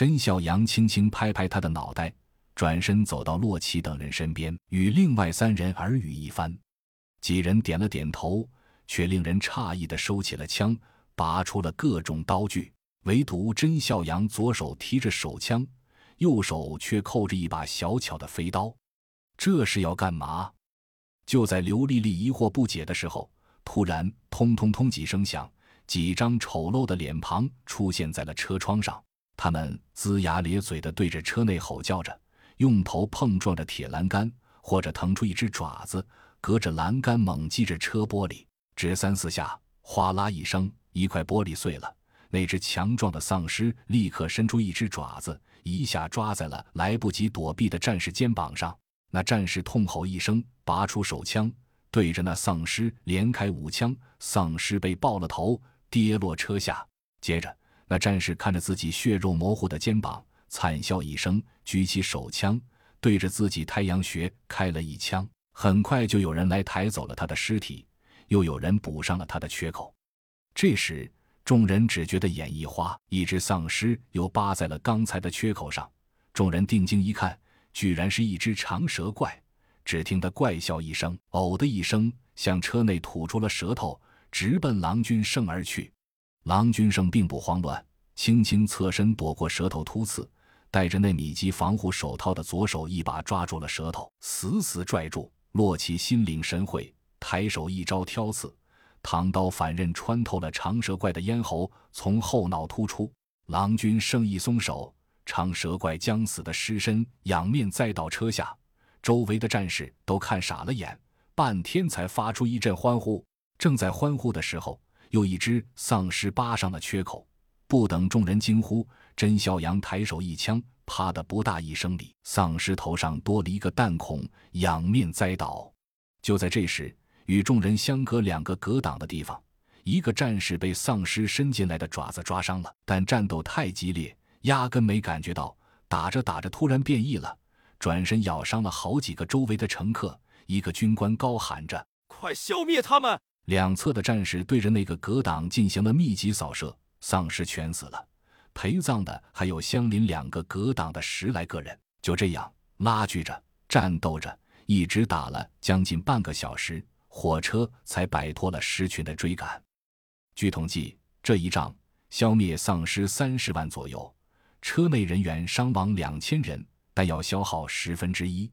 甄孝阳轻轻拍拍他的脑袋，转身走到洛奇等人身边，与另外三人耳语一番。几人点了点头，却令人诧异地收起了枪，拔出了各种刀具。唯独甄孝阳左手提着手枪，右手却扣着一把小巧的飞刀，这是要干嘛？就在刘丽丽疑惑不解的时候，突然“通通通”几声响，几张丑陋的脸庞出现在了车窗上。他们龇牙咧嘴地对着车内吼叫着，用头碰撞着铁栏杆，或者腾出一只爪子，隔着栏杆猛击着车玻璃。只三四下，哗啦一声，一块玻璃碎了。那只强壮的丧尸立刻伸出一只爪子，一下抓在了来不及躲避的战士肩膀上。那战士痛吼一声，拔出手枪，对着那丧尸连开五枪。丧尸被爆了头，跌落车下。接着，那战士看着自己血肉模糊的肩膀，惨笑一声，举起手枪，对着自己太阳穴开了一枪。很快就有人来抬走了他的尸体，又有人补上了他的缺口。这时，众人只觉得眼一花，一只丧尸又扒在了刚才的缺口上。众人定睛一看，居然是一只长蛇怪。只听得怪笑一声，呕的一声，向车内吐出了舌头，直奔郎君胜而去。郎君胜并不慌乱，轻轻侧身躲过舌头突刺，戴着那米级防护手套的左手一把抓住了舌头，死死拽住。洛奇心领神会，抬手一招挑刺。唐刀反刃穿透了长蛇怪的咽喉，从后脑突出。郎君胜一松手，长蛇怪将死的尸身仰面栽到车下，周围的战士都看傻了眼，半天才发出一阵欢呼。正在欢呼的时候，又一只丧尸扒上了缺口。不等众人惊呼，甄孝阳抬手一枪，啪的不大一声里，丧尸头上多了一个弹孔，仰面栽倒。就在这时。与众人相隔两个格挡的地方，一个战士被丧尸伸进来的爪子抓伤了，但战斗太激烈，压根没感觉到。打着打着，突然变异了，转身咬伤了好几个周围的乘客。一个军官高喊着：“快消灭他们！”两侧的战士对着那个格挡进行了密集扫射，丧尸全死了，陪葬的还有相邻两个格挡的十来个人。就这样拉锯着，战斗着，一直打了将近半个小时。火车才摆脱了狮群的追赶。据统计，这一仗消灭丧尸三十万左右，车内人员伤亡两千人，弹药消耗十分之一。